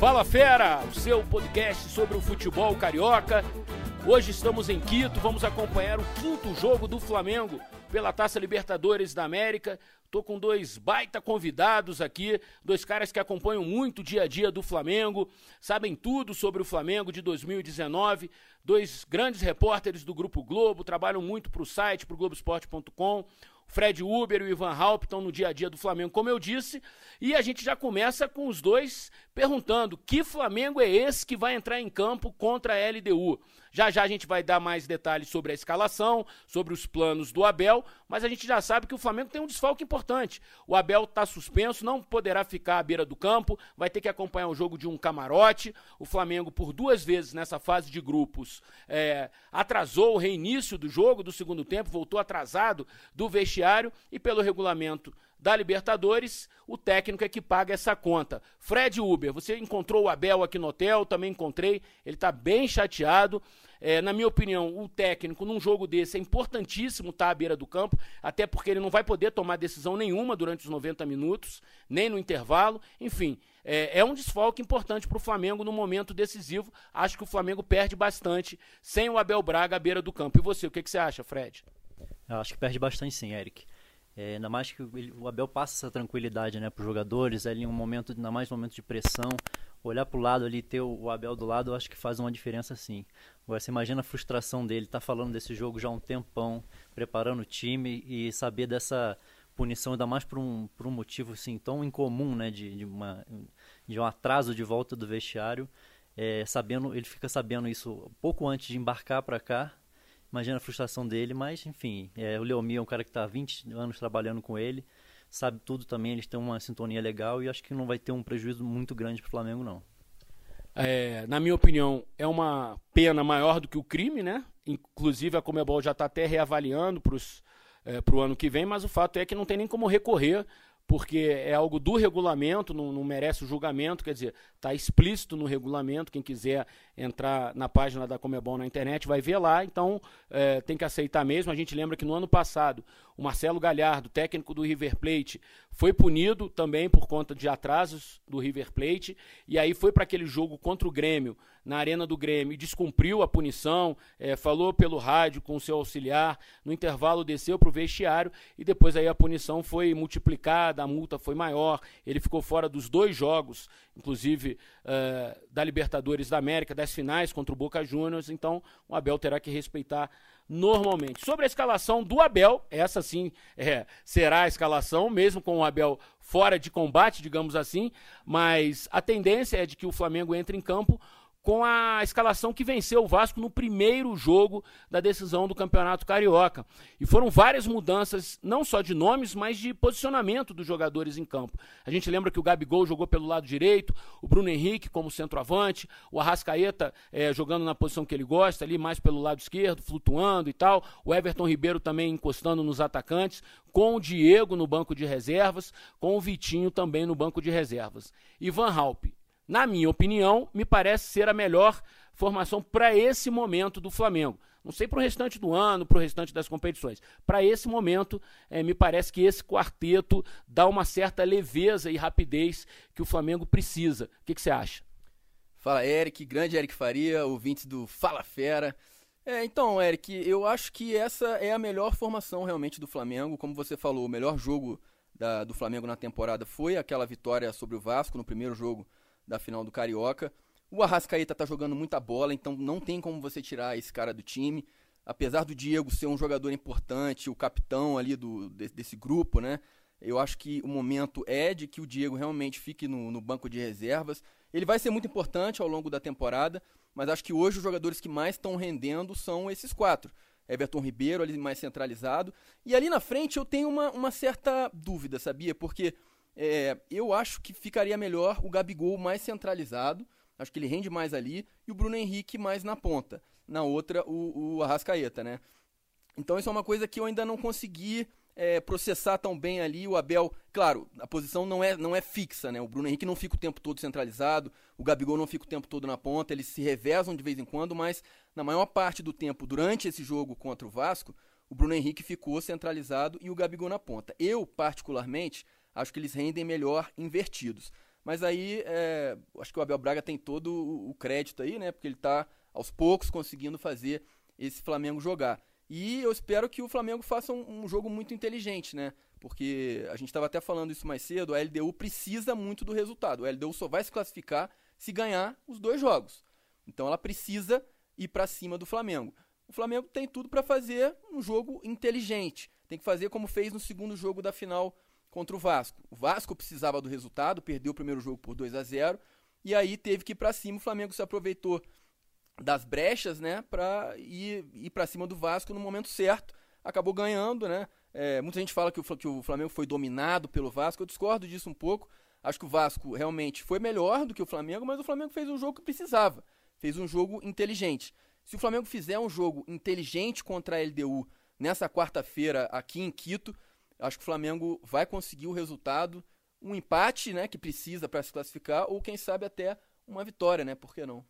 Fala Fera, o seu podcast sobre o futebol carioca. Hoje estamos em Quito, vamos acompanhar o quinto jogo do Flamengo pela Taça Libertadores da América. Tô com dois baita convidados aqui, dois caras que acompanham muito o dia a dia do Flamengo, sabem tudo sobre o Flamengo de 2019, dois grandes repórteres do Grupo Globo, trabalham muito para o site, para o Globoesporte.com. Fred Uber e o Ivan Halp estão no dia a dia do Flamengo, como eu disse, e a gente já começa com os dois perguntando: que Flamengo é esse que vai entrar em campo contra a LDU? Já já a gente vai dar mais detalhes sobre a escalação, sobre os planos do Abel, mas a gente já sabe que o Flamengo tem um desfalque importante. O Abel está suspenso, não poderá ficar à beira do campo, vai ter que acompanhar o jogo de um camarote. O Flamengo, por duas vezes nessa fase de grupos, é, atrasou o reinício do jogo, do segundo tempo, voltou atrasado do vestiário e, pelo regulamento da Libertadores, o técnico é que paga essa conta. Fred Uber, você encontrou o Abel aqui no hotel, também encontrei, ele está bem chateado. É, na minha opinião, o técnico num jogo desse é importantíssimo estar tá à beira do campo, até porque ele não vai poder tomar decisão nenhuma durante os 90 minutos, nem no intervalo. Enfim, é, é um desfalque importante para o Flamengo no momento decisivo. Acho que o Flamengo perde bastante sem o Abel Braga à beira do campo. E você, o que, que você acha, Fred? Eu acho que perde bastante sim, Eric. É, ainda mais que ele, o Abel passa essa tranquilidade né, para os jogadores, ali um momento, ainda mais um momento de pressão, olhar para o lado ali, ter o, o, Abel do lado, eu acho que faz uma diferença sim. Agora você imagina a frustração dele, tá falando desse jogo já há um tempão, preparando o time e saber dessa punição, ainda mais por um, por um motivo assim, tão incomum, né, de, de, uma, de um atraso de volta do vestiário, é, sabendo, ele fica sabendo isso pouco antes de embarcar para cá, Imagina a frustração dele, mas enfim, é, o Leomir é um cara que está há 20 anos trabalhando com ele, sabe tudo também, eles têm uma sintonia legal e acho que não vai ter um prejuízo muito grande para o Flamengo, não. É, na minha opinião, é uma pena maior do que o crime, né? Inclusive a Comebol já está até reavaliando para é, o ano que vem, mas o fato é que não tem nem como recorrer porque é algo do regulamento, não, não merece o julgamento, quer dizer, está explícito no regulamento, quem quiser entrar na página da Comebol na internet vai ver lá, então é, tem que aceitar mesmo. A gente lembra que no ano passado o Marcelo Galhardo, técnico do River Plate, foi punido também por conta de atrasos do River Plate, e aí foi para aquele jogo contra o Grêmio, na Arena do Grêmio, e descumpriu a punição, é, falou pelo rádio com o seu auxiliar, no intervalo desceu para o vestiário, e depois aí a punição foi multiplicada, a multa foi maior, ele ficou fora dos dois jogos, inclusive uh, da Libertadores da América, das finais contra o Boca Juniors, então o Abel terá que respeitar normalmente. Sobre a escalação do Abel, essa sim é, será a escalação, mesmo com o Abel fora de combate, digamos assim, mas a tendência é de que o Flamengo entre em campo com a escalação que venceu o Vasco no primeiro jogo da decisão do Campeonato Carioca. E foram várias mudanças, não só de nomes, mas de posicionamento dos jogadores em campo. A gente lembra que o Gabigol jogou pelo lado direito, o Bruno Henrique como centroavante, o Arrascaeta é, jogando na posição que ele gosta, ali mais pelo lado esquerdo, flutuando e tal, o Everton Ribeiro também encostando nos atacantes, com o Diego no banco de reservas, com o Vitinho também no banco de reservas. Ivan Halpe na minha opinião, me parece ser a melhor formação para esse momento do Flamengo. Não sei para o restante do ano, para o restante das competições. Para esse momento, é, me parece que esse quarteto dá uma certa leveza e rapidez que o Flamengo precisa. O que, você acha? Fala, Eric, grande Eric Faria, ouvinte do Fala Fera. É, então, Eric, eu acho que essa é a melhor formação realmente do Flamengo. Como você falou, o melhor jogo da, do Flamengo na temporada foi aquela vitória sobre o Vasco no primeiro jogo da final do Carioca. O Arrascaeta tá jogando muita bola, então não tem como você tirar esse cara do time. Apesar do Diego ser um jogador importante, o capitão ali do, desse grupo, né? Eu acho que o momento é de que o Diego realmente fique no, no, banco de reservas. Ele vai ser muito importante ao longo da temporada, mas acho que hoje os jogadores que mais estão rendendo são esses quatro. Everton Ribeiro ali mais centralizado. E ali na frente eu tenho uma, uma certa dúvida, sabia? Porque é, eu acho que ficaria melhor o Gabigol mais centralizado, acho que ele rende mais ali, e o Bruno Henrique mais na ponta. Na outra, o, o Arrascaeta, né? Então isso é uma coisa que eu ainda não consegui é, processar tão bem ali. O Abel, claro, a posição não é, não é fixa, né? O Bruno Henrique não fica o tempo todo centralizado, o Gabigol não fica o tempo todo na ponta, eles se revezam de vez em quando, mas na maior parte do tempo, durante esse jogo contra o Vasco, o Bruno Henrique ficou centralizado e o Gabigol na ponta. Eu, particularmente, acho que eles rendem melhor invertidos. Mas aí, é, acho que o Abel Braga tem todo o crédito aí, né? Porque ele está aos poucos conseguindo fazer esse Flamengo jogar. E eu espero que o Flamengo faça um, um jogo muito inteligente, né? Porque a gente estava até falando isso mais cedo, a LDU precisa muito do resultado. A LDU só vai se classificar se ganhar os dois jogos. Então ela precisa ir para cima do Flamengo. O Flamengo tem tudo para fazer um jogo inteligente. Tem que fazer como fez no segundo jogo da final contra o Vasco. O Vasco precisava do resultado, perdeu o primeiro jogo por 2 a 0 e aí teve que ir para cima. O Flamengo se aproveitou das brechas, né, para ir, ir para cima do Vasco no momento certo. Acabou ganhando, né? É, muita gente fala que o, que o Flamengo foi dominado pelo Vasco. Eu discordo disso um pouco. Acho que o Vasco realmente foi melhor do que o Flamengo, mas o Flamengo fez um jogo que precisava. Fez um jogo inteligente. Se o Flamengo fizer um jogo inteligente contra a LDU nessa quarta-feira aqui em Quito, acho que o Flamengo vai conseguir o resultado, um empate, né, que precisa para se classificar, ou quem sabe até uma vitória, né? Por que não?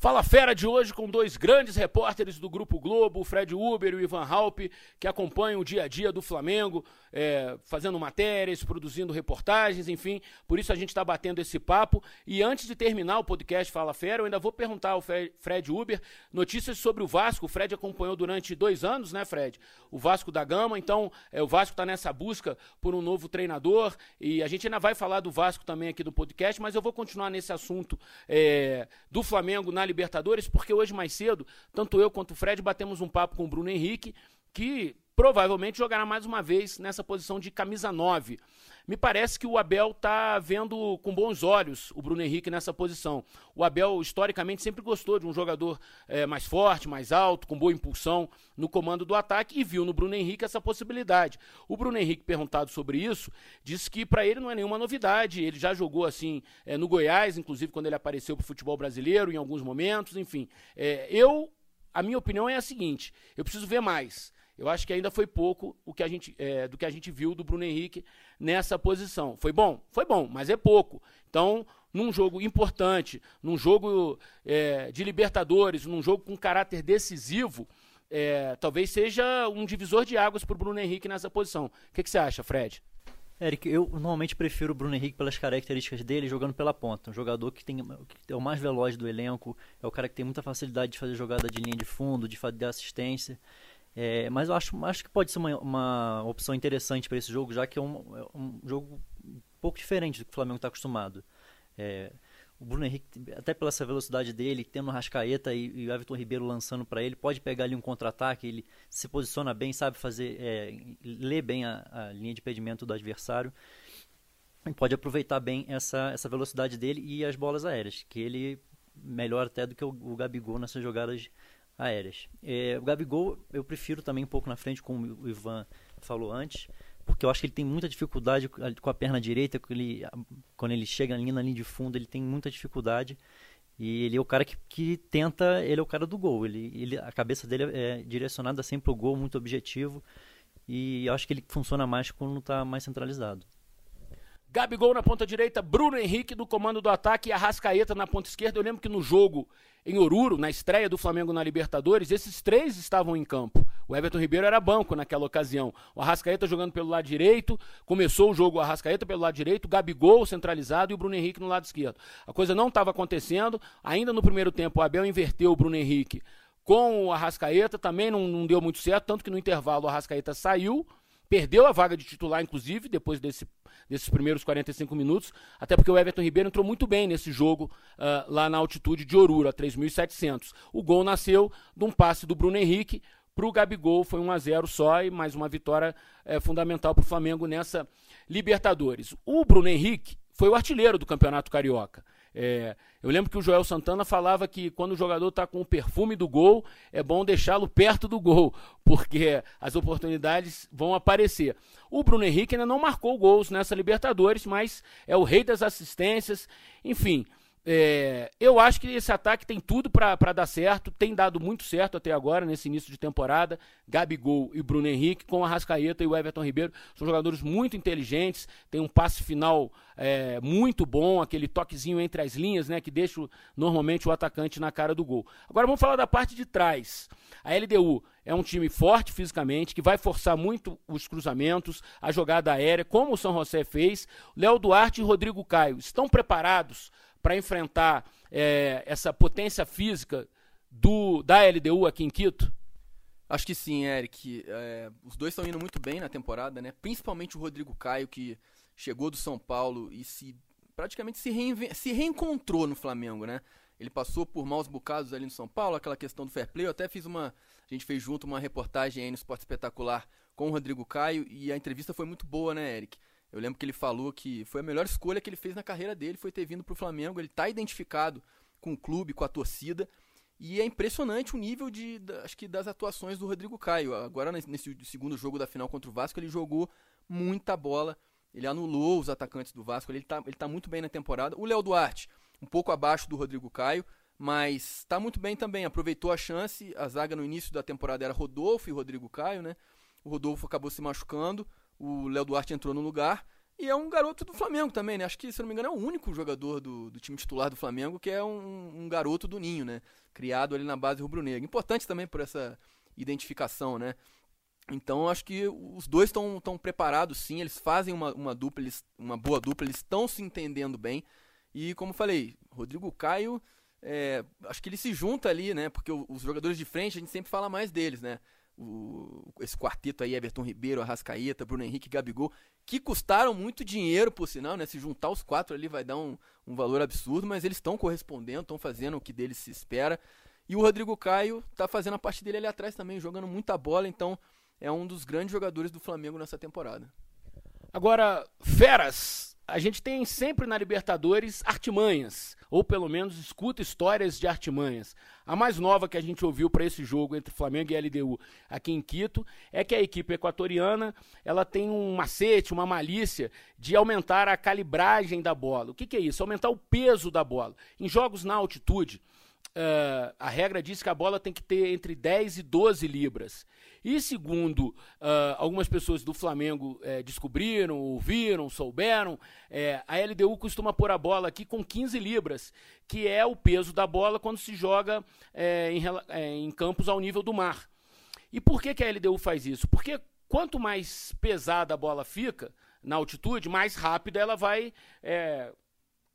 Fala Fera de hoje com dois grandes repórteres do Grupo Globo, o Fred Uber e o Ivan Halpe, que acompanham o dia a dia do Flamengo, é, fazendo matérias, produzindo reportagens, enfim. Por isso a gente está batendo esse papo. E antes de terminar o podcast Fala Fera, eu ainda vou perguntar ao Fred Uber notícias sobre o Vasco. O Fred acompanhou durante dois anos, né, Fred? O Vasco da Gama. Então, é, o Vasco está nessa busca por um novo treinador. E a gente ainda vai falar do Vasco também aqui do podcast, mas eu vou continuar nesse assunto é, do Flamengo na Libertadores, porque hoje mais cedo, tanto eu quanto o Fred batemos um papo com o Bruno Henrique, que provavelmente jogará mais uma vez nessa posição de camisa 9. Me parece que o Abel está vendo com bons olhos o Bruno Henrique nessa posição. O Abel, historicamente, sempre gostou de um jogador é, mais forte, mais alto, com boa impulsão no comando do ataque e viu no Bruno Henrique essa possibilidade. O Bruno Henrique, perguntado sobre isso, disse que para ele não é nenhuma novidade. Ele já jogou assim é, no Goiás, inclusive quando ele apareceu para o futebol brasileiro em alguns momentos, enfim. É, eu, a minha opinião é a seguinte: eu preciso ver mais. Eu acho que ainda foi pouco o que a gente, é, do que a gente viu do Bruno Henrique nessa posição. Foi bom? Foi bom, mas é pouco. Então, num jogo importante, num jogo é, de Libertadores, num jogo com caráter decisivo, é, talvez seja um divisor de águas para o Bruno Henrique nessa posição. O que, que você acha, Fred? Eric, eu normalmente prefiro o Bruno Henrique pelas características dele jogando pela ponta. Um jogador que, tem, que é o mais veloz do elenco, é o cara que tem muita facilidade de fazer jogada de linha de fundo, de fazer assistência. É, mas eu acho, acho que pode ser uma, uma opção interessante para esse jogo, já que é um, é um, jogo um pouco diferente do que o Flamengo está acostumado. É, o Bruno Henrique, até pela essa velocidade dele, tendo o Rascaeta e, e o Everton Ribeiro lançando para ele, pode pegar ali um contra-ataque, ele se posiciona bem, sabe fazer, é, ler bem a, a, linha de impedimento do adversário. E pode aproveitar bem essa, essa velocidade dele e as bolas aéreas, que ele melhor até do que o, o Gabigol nessas jogadas aéreas. É, o Gabigol eu prefiro também um pouco na frente, como o Ivan falou antes, porque eu acho que ele tem muita dificuldade com a perna direita, quando ele, quando ele chega ali na linha de fundo, ele tem muita dificuldade. E ele é o cara que, que tenta, ele é o cara do gol. Ele, ele, a cabeça dele é direcionada sempre para o gol, muito objetivo. E eu acho que ele funciona mais quando está mais centralizado. Gabigol na ponta direita, Bruno Henrique no comando do ataque e Arrascaeta na ponta esquerda. Eu lembro que no jogo em Oruro, na estreia do Flamengo na Libertadores, esses três estavam em campo. O Everton Ribeiro era banco naquela ocasião. O Arrascaeta jogando pelo lado direito, começou o jogo o Arrascaeta pelo lado direito, Gabigol centralizado e o Bruno Henrique no lado esquerdo. A coisa não estava acontecendo. Ainda no primeiro tempo, o Abel inverteu o Bruno Henrique com o Arrascaeta, também não, não deu muito certo, tanto que no intervalo o Arrascaeta saiu Perdeu a vaga de titular, inclusive, depois desse, desses primeiros 45 minutos, até porque o Everton Ribeiro entrou muito bem nesse jogo uh, lá na altitude de Oruro, a 3.700. O gol nasceu de um passe do Bruno Henrique para o Gabigol, foi 1 a 0 só e mais uma vitória é, fundamental para o Flamengo nessa Libertadores. O Bruno Henrique foi o artilheiro do Campeonato Carioca. É, eu lembro que o Joel Santana falava que quando o jogador está com o perfume do gol, é bom deixá-lo perto do gol, porque as oportunidades vão aparecer. O Bruno Henrique ainda não marcou gols nessa Libertadores, mas é o rei das assistências. Enfim, É, eu acho que esse ataque tem tudo para dar certo, tem dado muito certo até agora, nesse início de temporada. Gabigol e Bruno Henrique, com a Rascaeta e o Everton Ribeiro, são jogadores muito inteligentes, tem um passe final é, muito bom, aquele toquezinho entre as linhas, né, que deixa normalmente o atacante na cara do gol. Agora vamos falar da parte de trás. A LDU é um time forte fisicamente, que vai forçar muito os cruzamentos, a jogada aérea, como o São José fez. Léo Duarte e Rodrigo Caio estão preparados para enfrentar é, essa potência física do, da LDU aqui em Quito? Acho que sim, Eric. É, os dois estão indo muito bem na temporada, né? Principalmente o Rodrigo Caio, que chegou do São Paulo e se praticamente se, se reencontrou no Flamengo, né? Ele passou por maus bocados ali no São Paulo, aquela questão do fair play. Eu até fiz uma. A gente fez junto uma reportagem aí no Esporte Espetacular com o Rodrigo Caio e a entrevista foi muito boa, né, Eric? Eu lembro que ele falou que foi a melhor escolha que ele fez na carreira dele, foi ter vindo para o Flamengo. Ele está identificado com o clube, com a torcida. E é impressionante o nível de, acho que das atuações do Rodrigo Caio. Agora nesse segundo jogo da final contra o Vasco, ele jogou muita bola. Ele anulou os atacantes do Vasco. Ele está ele tá muito bem na temporada. O Léo Duarte, um pouco abaixo do Rodrigo Caio, mas está muito bem também. Aproveitou a chance. A zaga no início da temporada era Rodolfo e Rodrigo Caio, né? O Rodolfo acabou se machucando o Léo Duarte entrou no lugar. E é um garoto do Flamengo também, né? Acho que, se não me engano, é o único jogador do, do time titular do Flamengo que é um, um, garoto do ninho, né? Criado ali na base rubro-negra. Importante também por essa identificação, né? Então, acho que os dois estão preparados, sim. Eles fazem uma, uma dupla, eles, uma boa dupla, eles estão se entendendo bem. E, como falei, Rodrigo Caio, é, acho que ele se junta ali, né? Porque os jogadores de frente, a gente sempre fala mais deles, né? O, esse quarteto aí, Everton Ribeiro, Arrascaeta, Bruno Henrique Gabigol, que custaram muito dinheiro, por sinal, né? Se juntar os quatro ali vai dar um, um valor absurdo, mas eles estão correspondendo, estão fazendo o que deles se espera. E o Rodrigo Caio está fazendo a parte dele ali atrás também, jogando muita bola, então é um dos grandes jogadores do Flamengo nessa temporada. Agora, feras, a gente tem sempre na Libertadores artimanhas ou pelo menos escuta histórias de artimanhas. A mais nova que a gente ouviu para esse jogo entre Flamengo e LDU aqui em Quito é que a equipe equatoriana ela tem um macete, uma malícia de aumentar a calibragem da bola. O que, que é isso? Aumentar o peso da bola. Em jogos na altitude, Uh, a regra diz que a bola tem que ter entre 10 e 12 libras. E segundo uh, algumas pessoas do Flamengo uh, descobriram, ouviram, souberam, é, a LDU costuma pôr a bola aqui com 15 libras, que é o peso da bola quando se joga é, em, em, campos ao nível do mar. E por que, que a LDU faz isso? Porque quanto mais pesada a bola fica na altitude, mais rápida ela vai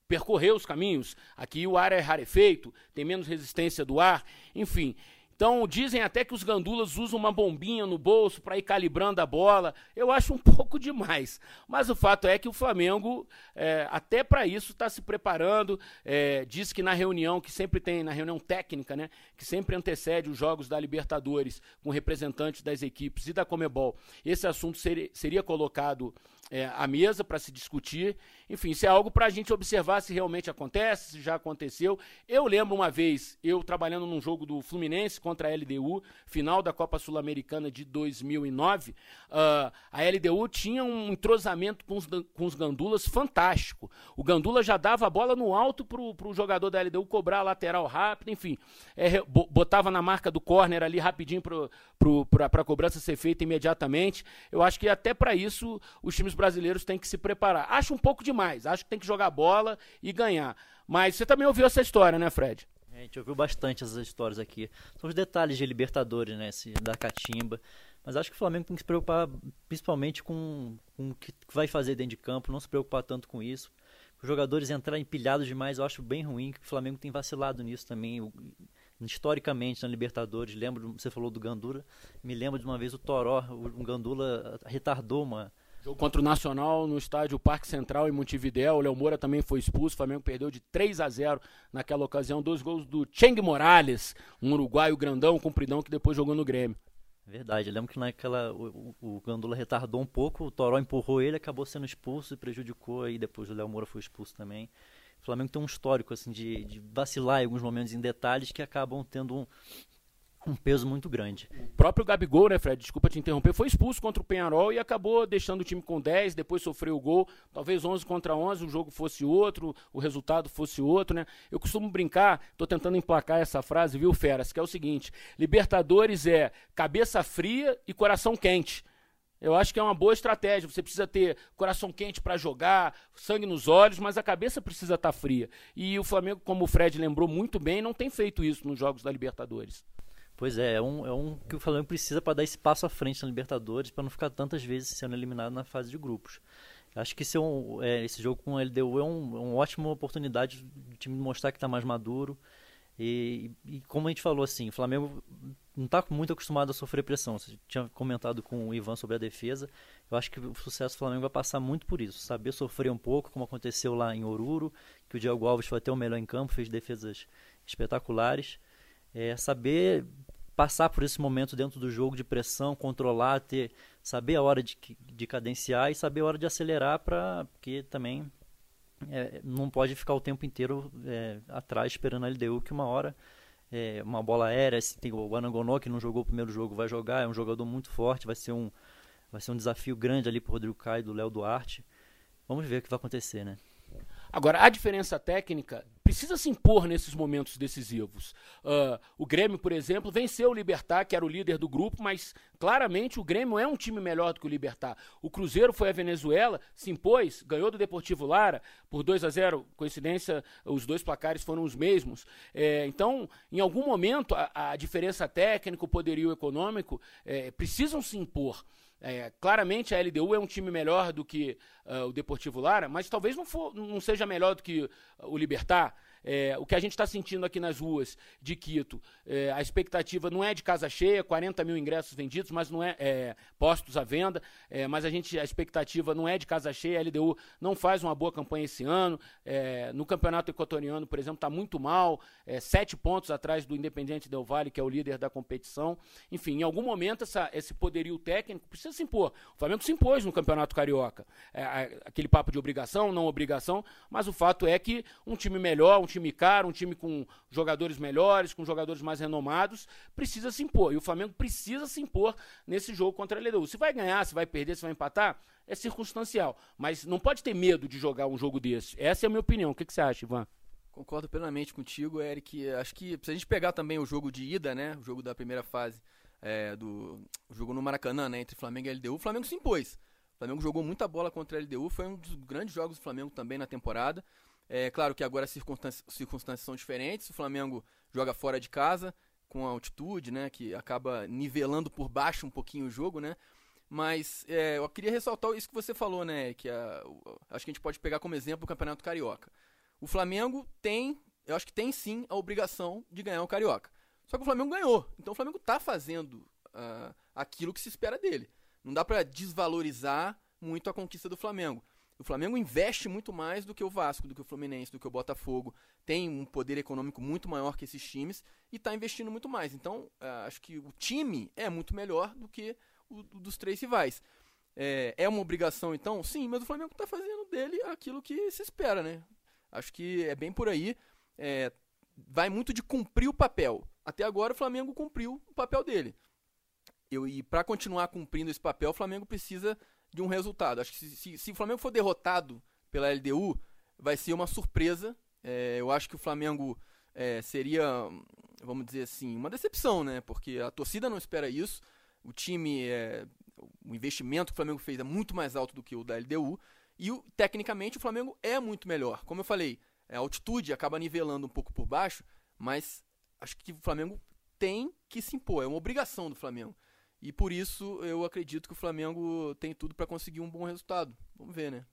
percorrer os caminhos. Aqui o ar é rarefeito, tem menos resistência do ar, enfim. Então dizem até que os gandulas usam uma bombinha no bolso para ir calibrando a bola. Eu acho um pouco demais. Mas o fato é que o Flamengo, é, até para isso, está se preparando. É, diz que na reunião, que sempre tem, na reunião técnica, né, que sempre antecede os jogos da Libertadores com representantes das equipes e da Comebol, esse assunto seria, colocado é, à mesa para se discutir. Enfim, isso é algo para a gente observar se realmente acontece, se já aconteceu. Eu lembro uma vez, eu trabalhando num jogo do Fluminense contra a LDU, final da Copa Sul-Americana de 2009, uh, ah, a LDU tinha um entrosamento com os, com os gandulas fantástico. O gandula já dava a bola no alto para o jogador da LDU cobrar a lateral rápido, enfim, é, botava na marca do corner ali rapidinho para a cobrança ser feita imediatamente. Eu acho que até para isso os times brasileiros têm que se preparar. Acho um pouco demais, acho que tem que jogar bola e ganhar. Mas você também ouviu essa história, né, Fred? A gente ouviu bastante essas histórias aqui. São os detalhes de Libertadores, né? Esse, da catimba. Mas acho que o Flamengo tem que se preocupar principalmente com, com o que vai fazer dentro de campo, não se preocupar tanto com isso. Os jogadores entrarem empilhados demais, eu acho bem ruim, que o Flamengo tem vacilado nisso também. Historicamente na Libertadores, lembro, você falou do Gandula, me lembro de uma vez o Toró, o Gandula retardou uma, Jogo contra o Nacional no estádio Parque Central em Montevidéu. O Léo Moura também foi expulso. O Flamengo perdeu de 3 a 0 naquela ocasião. Dois gols do Cheng Morales, um uruguaio grandão, compridão, que depois jogou no Grêmio. Verdade, eu lembro que naquela o, o, Gandula retardou um pouco, o Toró empurrou ele, acabou sendo expulso e prejudicou, aí depois o Léo Moura foi expulso também. O Flamengo tem um histórico assim de, de vacilar em alguns momentos em detalhes que acabam tendo um, um peso muito grande. O próprio Gabigol, né, Fred? Desculpa te interromper, foi expulso contra o Penharol e acabou deixando o time com 10, depois sofreu o gol. Talvez 11 contra 11 o jogo fosse outro, o resultado fosse outro, né? Eu costumo brincar, tô tentando emplacar essa frase, viu, Feras, que é o seguinte: Libertadores é cabeça fria e coração quente. Eu acho que é uma boa estratégia. Você precisa ter coração quente para jogar, sangue nos olhos, mas a cabeça precisa estar tá fria. E o Flamengo, como o Fred lembrou muito bem, não tem feito isso nos jogos da Libertadores. Pois é, é um, é um que o Flamengo precisa para dar esse passo à frente na Libertadores, para não ficar tantas vezes sendo eliminado na fase de grupos. Acho que esse, é um, é, esse jogo com o LDU é, um, é uma ótima oportunidade do time mostrar que está mais maduro. E, e, como a gente falou, assim, o Flamengo não está muito acostumado a sofrer pressão. Você tinha comentado com o Ivan sobre a defesa. Eu acho que o sucesso do Flamengo vai passar muito por isso. Saber sofrer um pouco, como aconteceu lá em Oruro, que o Diego Alves foi até o melhor em campo, fez defesas espetaculares. É, saber passar por esse momento dentro do jogo de pressão, controlar, ter, saber a hora de, de cadenciar e saber a hora de acelerar, para porque também é, não pode ficar o tempo inteiro é, atrás esperando a LDU, que uma hora é, uma bola aérea, se tem o Anangonó que não jogou o primeiro jogo, vai jogar, é um jogador muito forte, vai ser um, vai ser um desafio grande ali para Rodrigo Caio do Léo Duarte. Vamos ver o que vai acontecer, né? Agora, a diferença técnica precisa se impor nesses momentos decisivos. Uh, o Grêmio, por exemplo, venceu o Libertar, que era o líder do grupo, mas claramente o Grêmio é um time melhor do que o Libertar. O Cruzeiro foi à Venezuela, se impôs, ganhou do Deportivo Lara por 2 a 0 Coincidência, os dois placares foram os mesmos. É, então, em algum momento, a, a diferença técnica, o poderio econômico é, precisam se impor. É, claramente a LDU é um time melhor do que uh, o Deportivo Lara, mas talvez não, for, não seja melhor do que o Libertar. É, o que a gente está sentindo aqui nas ruas de Quito, é, a expectativa não é de casa cheia, 40 mil ingressos vendidos, mas não é, é postos à venda, é, mas a gente a expectativa não é de casa cheia. A LDU não faz uma boa campanha esse ano. É, no campeonato equatoriano, por exemplo, está muito mal, é, sete pontos atrás do Independiente Del Valle, que é o líder da competição. Enfim, em algum momento essa, esse poderio técnico precisa se impor. O Flamengo se impôs no campeonato carioca. aquele papo de obrigação, não obrigação, mas o fato é que um time melhor, um time time caro, um time com jogadores melhores, com jogadores mais renomados, precisa se impor. E o Flamengo precisa se impor nesse jogo contra a LDU. Se vai ganhar, se vai perder, se vai empatar, é circunstancial. Mas não pode ter medo de jogar um jogo desse. Essa é a minha opinião. O que, que você acha, Ivan? Concordo plenamente contigo, Eric. Acho que se a gente pegar também o jogo de ida, né? O jogo da primeira fase é, do jogo no Maracanã, né? Entre Flamengo e LDU, o Flamengo se impôs. O Flamengo jogou muita bola contra a LDU, foi um dos grandes jogos do Flamengo também na temporada. É claro que agora as circunstâncias, circunstâncias são diferentes. O Flamengo joga fora de casa, com a altitude, né? Que acaba nivelando por baixo um pouquinho o jogo, né? Mas é, eu queria ressaltar isso que você falou, né? Que a, acho que a gente pode pegar como exemplo o Campeonato Carioca. O Flamengo tem, eu acho que tem sim a obrigação de ganhar o Carioca. Só que o Flamengo ganhou. Então o Flamengo está fazendo uh, aquilo que se espera dele. Não dá para desvalorizar muito a conquista do Flamengo. O Flamengo investe muito mais do que o Vasco, do que o Fluminense, do que o Botafogo. Tem um poder econômico muito maior que esses times e está investindo muito mais. Então, uh, acho que o time é muito melhor do que o, o dos três rivais. É, é, uma obrigação, então? Sim, mas o Flamengo está fazendo dele aquilo que se espera, né? Acho que é bem por aí. É, vai muito de cumprir o papel. Até agora o Flamengo cumpriu o papel dele. Eu, e para continuar cumprindo esse papel, o Flamengo precisa de um resultado. Acho que se, se, se o Flamengo for derrotado pela LDU, vai ser uma surpresa. É, eu acho que o Flamengo é, seria, vamos dizer assim, uma decepção, né? Porque a torcida não espera isso. O time, é, o investimento que o Flamengo fez é muito mais alto do que o da LDU. E o, tecnicamente o Flamengo é muito melhor. Como eu falei, a altitude acaba nivelando um pouco por baixo, mas acho que o Flamengo tem que se impor. É uma obrigação do Flamengo. E por isso eu acredito que o Flamengo tem tudo para conseguir um bom resultado. Vamos ver, né?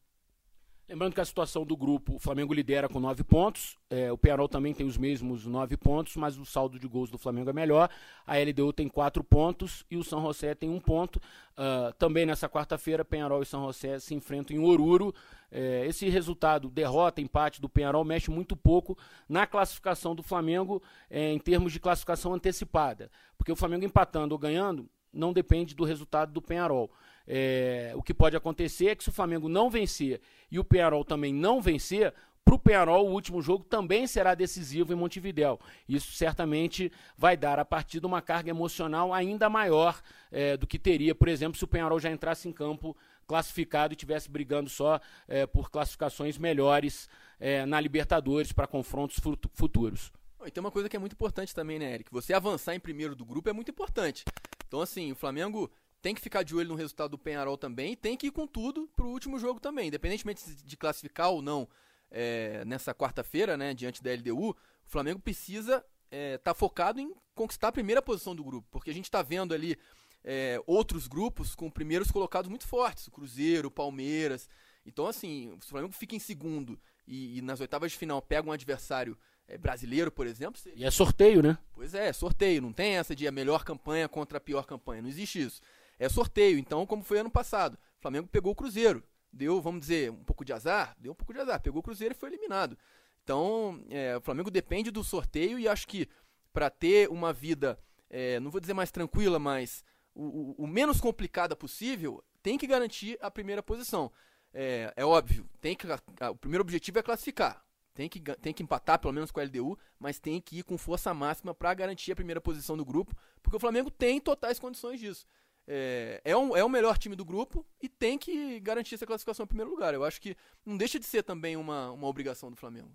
Lembrando que a situação do grupo, o Flamengo lidera com nove pontos, é, o Penarol também tem os mesmos nove pontos, mas o saldo de gols do Flamengo é melhor. A LDU tem quatro pontos e o São José tem um ponto. Uh, também nessa quarta-feira, Penarol e São José se enfrentam em Oruro. É, esse resultado, derrota, empate do Penarol, mexe muito pouco na classificação do Flamengo é, em termos de classificação antecipada. Porque o Flamengo empatando ou ganhando, não depende do resultado do Penharol. É, o que pode acontecer é que se o Flamengo não vencer e o Penharol também não vencer, para o Penharol, o último jogo também será decisivo em Montevidéu. Isso certamente vai dar a partir de uma carga emocional ainda maior é, do que teria, por exemplo, se o Penharol já entrasse em campo classificado e estivesse brigando só é, por classificações melhores é, na Libertadores para confrontos futuros. E tem uma coisa que é muito importante também, né, Eric? Você avançar em primeiro do grupo é muito importante. Então, assim, o Flamengo tem que ficar de olho no resultado do Penharol também tem que ir com tudo pro último jogo também. Independentemente de classificar ou não é, nessa quarta-feira, né, diante da LDU, o Flamengo precisa estar é, tá focado em conquistar a primeira posição do grupo, porque a gente está vendo ali é, outros grupos com primeiros colocados muito fortes, o Cruzeiro, o Palmeiras. Então, assim, se o Flamengo fica em segundo e, e nas oitavas de final pega um adversário é, brasileiro, por exemplo. E é sorteio, né? Pois é, sorteio. Não tem essa de a melhor campanha contra a pior campanha. Não existe isso. É sorteio. Então, como foi ano passado, o Flamengo pegou o Cruzeiro deu, vamos dizer, um pouco de azar, deu um pouco de azar, pegou o Cruzeiro e foi eliminado. Então, é, o Flamengo depende do sorteio e acho que para ter uma vida, é, não vou dizer mais tranquila, mas o, o, o, menos complicada possível, tem que garantir a primeira posição. É, é óbvio, tem que, a, o primeiro objetivo é classificar. Tem que, tem que empatar pelo menos com a LDU, mas tem que ir com força máxima para garantir a primeira posição do grupo, porque o Flamengo tem totais condições disso é, é, um, é o melhor time do grupo e tem que garantir essa classificação em primeiro lugar. Eu acho que não deixa de ser também uma, uma obrigação do Flamengo.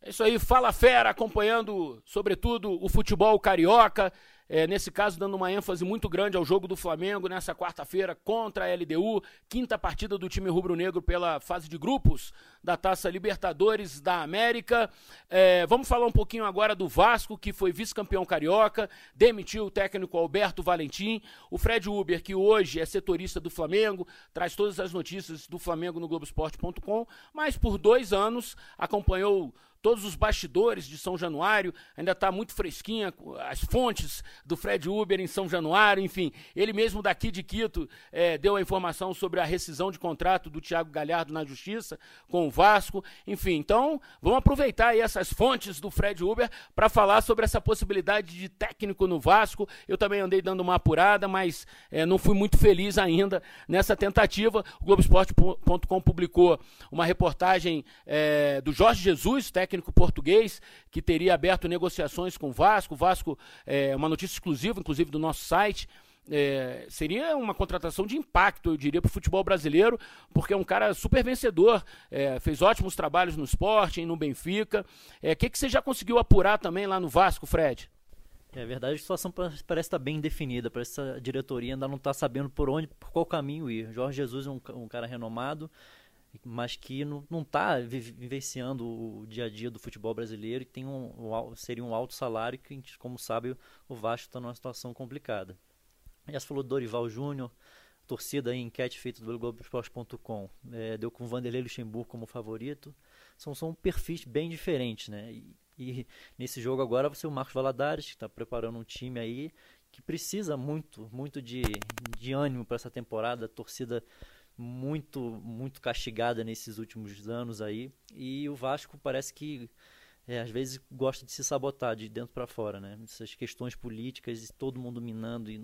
É isso aí, Fala Fera, acompanhando, sobretudo, o futebol carioca. É, nesse caso, dando uma ênfase muito grande ao jogo do Flamengo nessa quarta-feira contra a LDU, quinta partida do time rubro-negro pela fase de grupos da Taça Libertadores da América. É, vamos falar um pouquinho agora do Vasco, que foi vice-campeão carioca, demitiu o técnico Alberto Valentim, o Fred Uber, que hoje é setorista do Flamengo, traz todas as notícias do Flamengo no Globoesporte.com, mas por dois anos acompanhou todos os bastidores de São Januário, ainda está muito fresquinha as fontes do Fred Uber em São Januário, enfim, ele mesmo daqui de Quito é, deu a informação sobre a rescisão de contrato do Thiago Galhardo na Justiça com o Vasco, enfim, então vamos aproveitar aí essas fontes do Fred Uber para falar sobre essa possibilidade de técnico no Vasco. Eu também andei dando uma apurada, mas é, não fui muito feliz ainda nessa tentativa. O Globoesporte.com publicou uma reportagem é, do Jorge Jesus, técnico técnico português que teria aberto negociações com o Vasco. O Vasco é uma notícia exclusiva, inclusive, do nosso site. É, seria uma contratação de impacto, eu diria, para o futebol brasileiro, porque é um cara super vencedor, é, fez ótimos trabalhos no esporte, no Benfica. O é, que, que você já conseguiu apurar também lá no Vasco, Fred? É verdade, a situação parece estar bem definida, parece que a diretoria ainda não está sabendo por onde, por qual caminho ir. Jorge Jesus é um, um cara renomado, mas que não está vivenciando o dia a dia do futebol brasileiro e tem um, um seria um alto salário que, como sabe, o Vasco está numa situação complicada. Já se falou Dorival Júnior, torcida em enquete feita pelo Globoesporte.com, é, deu com Vanderlei Luxemburgo como favorito. São, são perfis bem diferentes, né? E, e nesse jogo agora você o Marcos Valadares, que está preparando um time aí que precisa muito, muito de, de ânimo para essa temporada. A torcida muito muito castigada nesses últimos anos aí e o Vasco parece que é, às vezes gosta de se sabotar de dentro para fora, né? Essas questões políticas e todo mundo minando e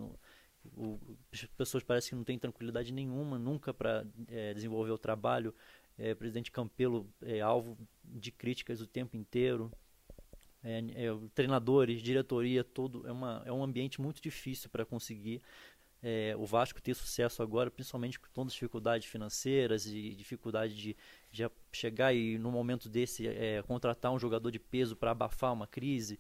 o, as pessoas parecem que não têm tranquilidade nenhuma nunca para é, desenvolver o trabalho. É, presidente Campelo é alvo de críticas o tempo inteiro. É, é, treinadores, diretoria, todo é, uma, é um ambiente muito difícil para conseguir é, o Vasco ter sucesso agora, principalmente com todas as dificuldades financeiras e dificuldade de, de chegar e no momento desse é, contratar um jogador de peso para abafar uma crise,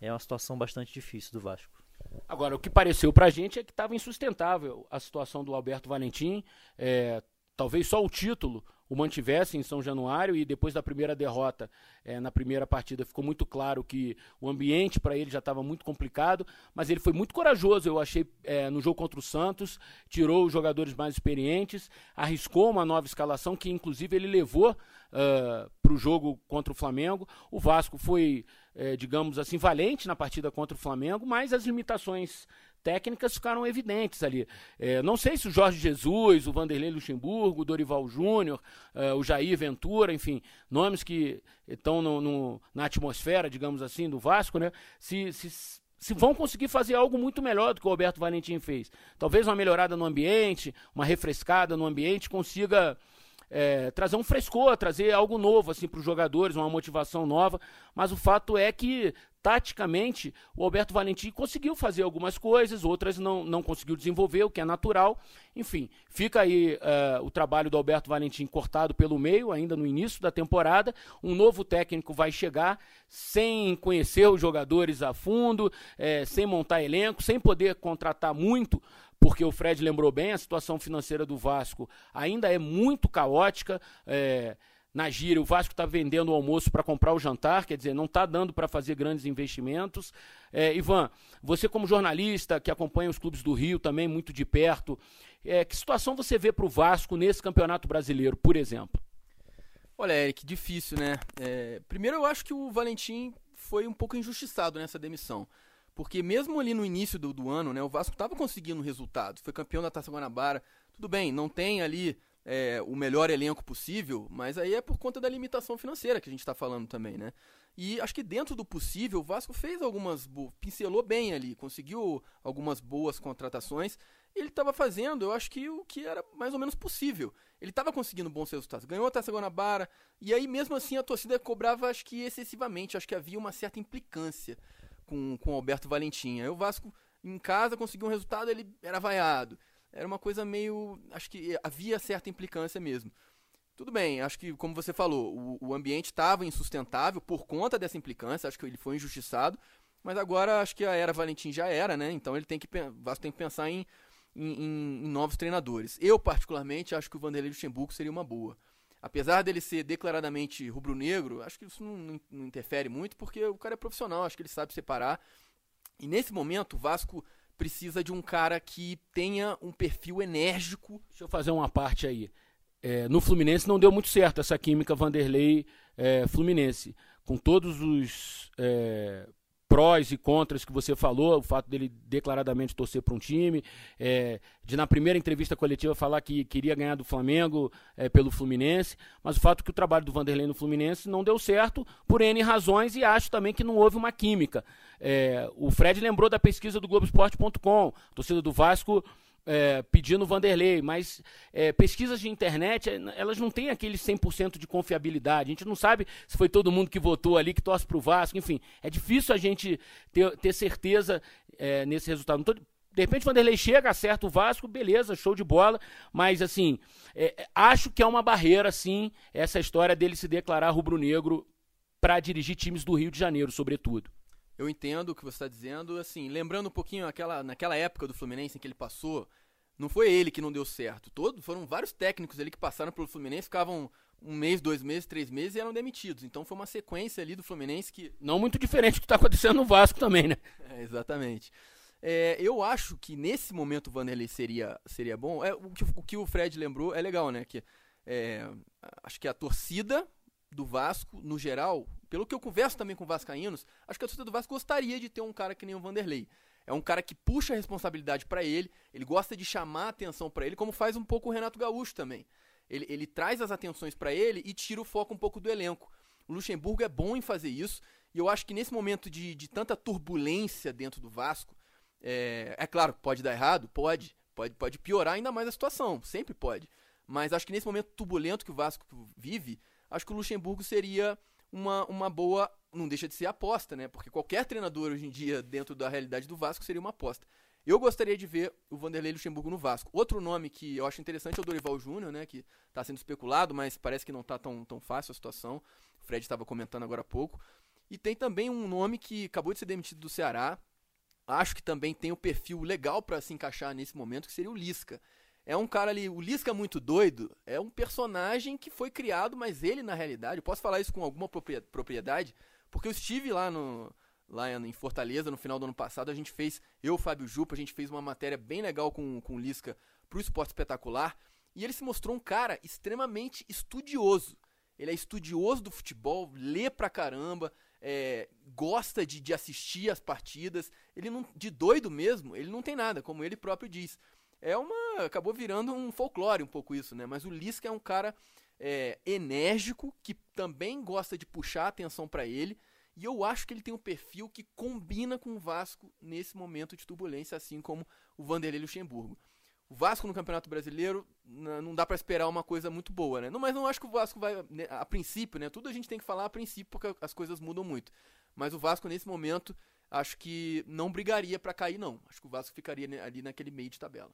é uma situação bastante difícil do Vasco. Agora, o que pareceu para a gente é que estava insustentável a situação do Alberto Valentim. É, talvez só o título o mantivesse em São Januário e depois da primeira derrota é, na primeira partida ficou muito claro que o ambiente para ele já estava muito complicado, mas ele foi muito corajoso, eu achei, é, no jogo contra o Santos, tirou os jogadores mais experientes, arriscou uma nova escalação que inclusive ele levou uh, para o jogo contra o Flamengo. O Vasco foi, é, digamos assim, valente na partida contra o Flamengo, mas as limitações técnicas ficaram evidentes ali. É, não sei se o Jorge Jesus, o Vanderlei Luxemburgo, o Dorival Júnior, é, o Jair Ventura, enfim, nomes que estão no, no, na atmosfera, digamos assim, do Vasco, né? Se, se, se vão conseguir fazer algo muito melhor do que o Roberto Valentim fez. Talvez uma melhorada no ambiente, uma refrescada no ambiente, consiga é, trazer um frescor, trazer algo novo assim para os jogadores, uma motivação nova. Mas o fato é que taticamente o Alberto Valentim conseguiu fazer algumas coisas, outras não, não conseguiu desenvolver, o que é natural. Enfim, fica aí uh, o trabalho do Alberto Valentim cortado pelo meio, ainda no início da temporada. Um novo técnico vai chegar sem conhecer os jogadores a fundo, é, sem montar elenco, sem poder contratar muito porque o Fred lembrou bem, a situação financeira do Vasco ainda é muito caótica. É, na gíria, o Vasco está vendendo o almoço para comprar o jantar, quer dizer, não está dando para fazer grandes investimentos. É, Ivan, você como jornalista que acompanha os clubes do Rio também muito de perto, é, que situação você vê para o Vasco nesse campeonato brasileiro, por exemplo? Olha, Eric, difícil, né? É, primeiro, eu acho que o Valentim foi um pouco injustiçado nessa demissão. Porque mesmo ali no início do, do ano, né, o Vasco estava conseguindo resultados. Foi campeão da Taça Guanabara. Tudo bem, não tem ali é, o melhor elenco possível, mas aí é por conta da limitação financeira que a gente está falando também, né? E acho que dentro do possível, o Vasco fez algumas. pincelou bem ali, conseguiu algumas boas contratações. Ele estava fazendo, eu acho que o que era mais ou menos possível. Ele estava conseguindo bons resultados. Ganhou a Taça Guanabara, e aí mesmo assim a torcida cobrava, acho que excessivamente. Acho que havia uma certa implicância com, com o Alberto Valentim. Aí o Vasco em casa conseguiu um resultado, ele era vaiado era uma coisa meio. Acho que havia certa implicância mesmo. Tudo bem, acho que, como você falou, o, o ambiente estava insustentável por conta dessa implicância, acho que ele foi injustiçado, mas agora acho que a era Valentim já era, né? Então ele tem que, Vasco tem que pensar em, em, em, novos treinadores. Eu, particularmente, acho que o Vanderlei Luxemburgo seria uma boa. Apesar dele ser declaradamente rubro-negro, acho que isso não, não interfere muito, porque o cara é profissional, acho que ele sabe separar. E nesse momento, o Vasco precisa de um cara que tenha um perfil enérgico. Deixa eu fazer uma parte aí. É, no Fluminense não deu muito certo essa química Vanderlei é, Fluminense. Com todos os é, prós e contras que você falou, o fato dele declaradamente torcer para um time, é, de na primeira entrevista coletiva falar que queria ganhar do Flamengo é, pelo Fluminense, mas o fato que o trabalho do Vanderlei no Fluminense não deu certo por N razões e acho também que não houve uma química. É, o Fred lembrou da pesquisa do Globoesporte.com, torcida do Vasco é, pedindo Vanderlei, mas é, pesquisas de internet, é, elas não têm aquele 100% de confiabilidade. A gente não sabe se foi todo mundo que votou ali, que torce para o Vasco, enfim. É difícil a gente ter, ter certeza é, nesse resultado. Tô, de repente o Vanderlei chega, acerta o Vasco, beleza, show de bola, mas assim, é, acho que é uma barreira, sim, essa história dele se declarar rubro-negro para dirigir times do Rio de Janeiro, sobretudo eu entendo o que você está dizendo. Assim, lembrando um pouquinho aquela, naquela época do Fluminense em que ele passou, não foi ele que não deu certo. Todo, foram vários técnicos ali que passaram pelo Fluminense, ficavam um mês, dois meses, três meses e eram demitidos. Então foi uma sequência ali do Fluminense que. Não muito diferente do que está acontecendo no Vasco também, né? É, exatamente. É, eu acho que nesse momento o Vanderlei seria, seria bom. É, o, que, o que o Fred lembrou é legal, né? Que, é, acho que a torcida do Vasco, no geral, pelo que eu converso também com vascaínos, acho que a torcida do Vasco gostaria de ter um cara que nem o Vanderlei. É um cara que puxa a responsabilidade para ele, ele gosta de chamar a atenção para ele, como faz um pouco o Renato Gaúcho também. Ele, ele traz as atenções para ele e tira o foco um pouco do elenco. O Luxemburgo é bom em fazer isso, e eu acho que nesse momento de, de tanta turbulência dentro do Vasco, é, é claro, pode dar errado? Pode. Pode, pode piorar ainda mais a situação, sempre pode. Mas acho que nesse momento turbulento que o Vasco vive, acho que o Luxemburgo seria uma, uma boa. Não deixa de ser aposta, né? Porque qualquer treinador hoje em dia, dentro da realidade do Vasco, seria uma aposta. Eu gostaria de ver o Vanderlei Luxemburgo no Vasco. Outro nome que eu acho interessante é o Dorival Júnior, né? Que está sendo especulado, mas parece que não está tão, tão fácil a situação. O Fred estava comentando agora há pouco. E tem também um nome que acabou de ser demitido do Ceará. Acho que também tem o um perfil legal para se encaixar nesse momento, que seria o Lisca é um cara ali, o Lisca muito doido, é um personagem que foi criado, mas ele na realidade, eu posso falar isso com alguma propriedade, porque eu estive lá no lá em Fortaleza no final do ano passado, a gente fez, eu, Fábio Jupa, a gente fez uma matéria bem legal com, com o Lisca pro Esporte Espetacular, e ele se mostrou um cara extremamente estudioso. Ele é estudioso do futebol, lê pra caramba, é, gosta de, de assistir as partidas. Ele não, de doido mesmo, ele não tem nada, como ele próprio diz é uma. acabou virando um folclore um pouco isso, né? Mas o Lisca é um cara é, enérgico, que também gosta de puxar a atenção para ele. E eu acho que ele tem um perfil que combina com o Vasco nesse momento de turbulência, assim como o Vanderlei Luxemburgo. o Vasco no Campeonato Brasileiro não dá para esperar uma coisa muito boa, né? Não, mas não acho que o Vasco vai, né, a princípio, né? Tudo a gente tem que falar a princípio porque as coisas mudam muito. Mas o Vasco nesse momento acho que não brigaria para cair não. Acho que o Vasco ficaria ali naquele meio de tabela.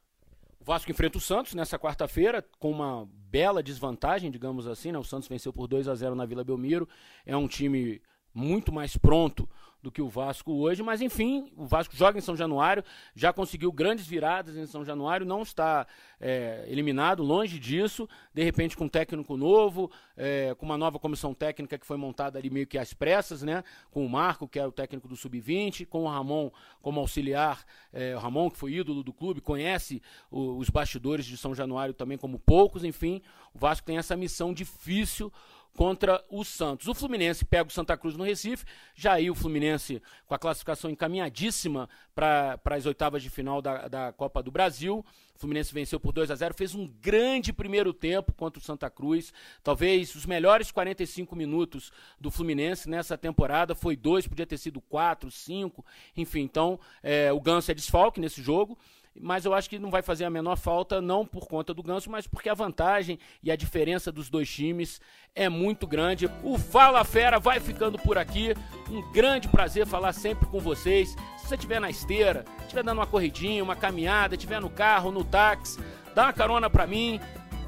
O Vasco enfrenta o Santos nessa quarta-feira com uma bela desvantagem, digamos assim, né? O Santos venceu por 2 a 0 na Vila Belmiro. É um time muito mais pronto do que o Vasco hoje, mas enfim, o Vasco joga em São Januário, já conseguiu grandes viradas em São Januário, não está é, eliminado, longe disso, de repente com um técnico novo, é, com uma nova comissão técnica que foi montada ali meio que às pressas, né, com o Marco, que é o técnico do Sub-20, com o Ramon como auxiliar, é, o Ramon que foi ídolo do clube, conhece o, os bastidores de São Januário também como poucos, enfim, o Vasco tem essa missão difícil contra o Santos. O Fluminense pega o Santa Cruz no Recife, já aí o Fluminense com a classificação encaminhadíssima para as oitavas de final da, da Copa do Brasil. O Fluminense venceu por 2 a 0 fez um grande primeiro tempo contra o Santa Cruz. Talvez os melhores 45 minutos do Fluminense nessa temporada. Foi dois, podia ter sido quatro, cinco. Enfim, então é, o Ganso é desfalque nesse jogo mas eu acho que não vai fazer a menor falta, não por conta do Ganso, mas porque a vantagem e a diferença dos dois times é muito grande. O Fala Fera vai ficando por aqui. Um grande prazer falar sempre com vocês. Se você estiver na esteira, estiver dando uma corridinha, uma caminhada, estiver no carro, no táxi, dá uma carona para mim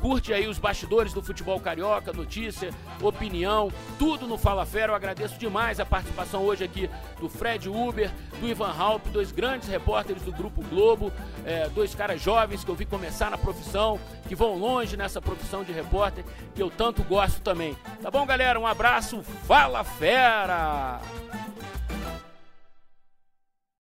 curte aí os bastidores do futebol carioca, notícia, opinião, tudo no Fala Fera. Eu agradeço demais a participação hoje aqui do Fred Uber, do Ivan Halp, dois grandes repórteres do Grupo Globo, é, dois caras jovens que eu vi começar na profissão, que vão longe nessa profissão de repórter, que eu tanto gosto também. Tá bom, galera? Um abraço, Fala Fera!